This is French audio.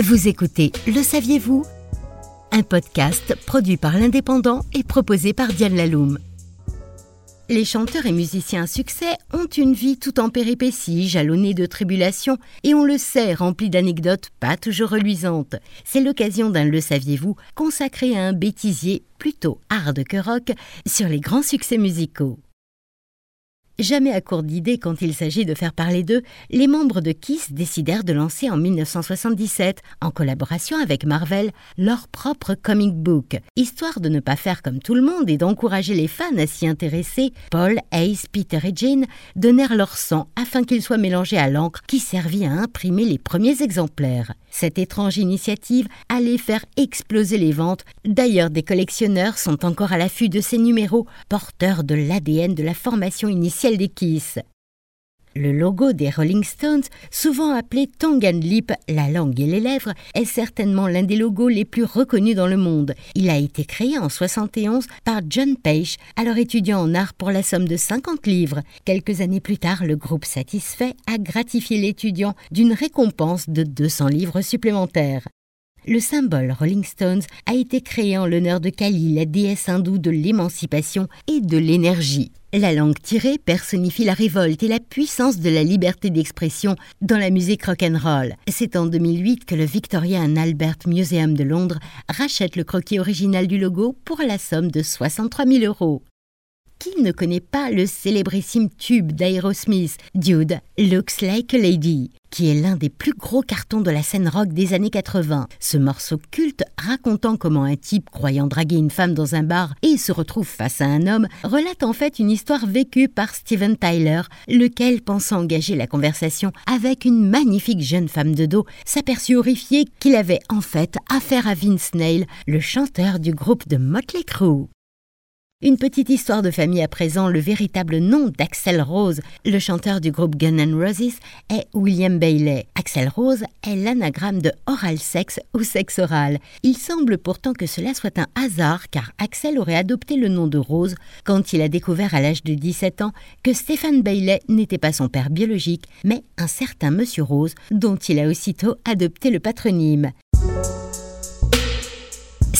Vous écoutez Le saviez-vous? Un podcast produit par l'Indépendant et proposé par Diane Laloum. Les chanteurs et musiciens à succès ont une vie tout en péripéties, jalonnée de tribulations, et on le sait, remplie d'anecdotes pas toujours reluisantes. C'est l'occasion d'un Le saviez-vous consacré à un bêtisier plutôt hard que rock sur les grands succès musicaux. Jamais à court d'idées quand il s'agit de faire parler d'eux, les membres de Kiss décidèrent de lancer en 1977, en collaboration avec Marvel, leur propre comic book. Histoire de ne pas faire comme tout le monde et d'encourager les fans à s'y intéresser, Paul, Ace, Peter et Jane donnèrent leur sang afin qu'il soit mélangé à l'encre qui servit à imprimer les premiers exemplaires. Cette étrange initiative allait faire exploser les ventes. D'ailleurs, des collectionneurs sont encore à l'affût de ces numéros, porteurs de l'ADN de la formation initiale des Kiss. Le logo des Rolling Stones, souvent appelé tongue and lip, la langue et les lèvres, est certainement l'un des logos les plus reconnus dans le monde. Il a été créé en 71 par John Page, alors étudiant en art pour la somme de 50 livres. Quelques années plus tard, le groupe satisfait a gratifié l'étudiant d'une récompense de 200 livres supplémentaires. Le symbole Rolling Stones a été créé en l'honneur de Kali, la déesse hindoue de l'émancipation et de l'énergie. La langue tirée personnifie la révolte et la puissance de la liberté d'expression dans la musique rock'n'roll. C'est en 2008 que le Victoria and Albert Museum de Londres rachète le croquis original du logo pour la somme de 63 000 euros. Qui ne connaît pas le célébrissime tube d'Aerosmith, Dude, Looks Like a Lady, qui est l'un des plus gros cartons de la scène rock des années 80. Ce morceau culte, racontant comment un type croyant draguer une femme dans un bar et se retrouve face à un homme, relate en fait une histoire vécue par Steven Tyler, lequel, pensant engager la conversation avec une magnifique jeune femme de dos, s'aperçut horrifié qu'il avait en fait affaire à Vince Neil, le chanteur du groupe de Motley Crue. Une petite histoire de famille à présent, le véritable nom d'Axel Rose, le chanteur du groupe Gun N' Roses, est William Bailey. Axel Rose est l'anagramme de oral sex ou sexe oral. Il semble pourtant que cela soit un hasard car Axel aurait adopté le nom de Rose quand il a découvert à l'âge de 17 ans que Stéphane Bailey n'était pas son père biologique, mais un certain Monsieur Rose dont il a aussitôt adopté le patronyme.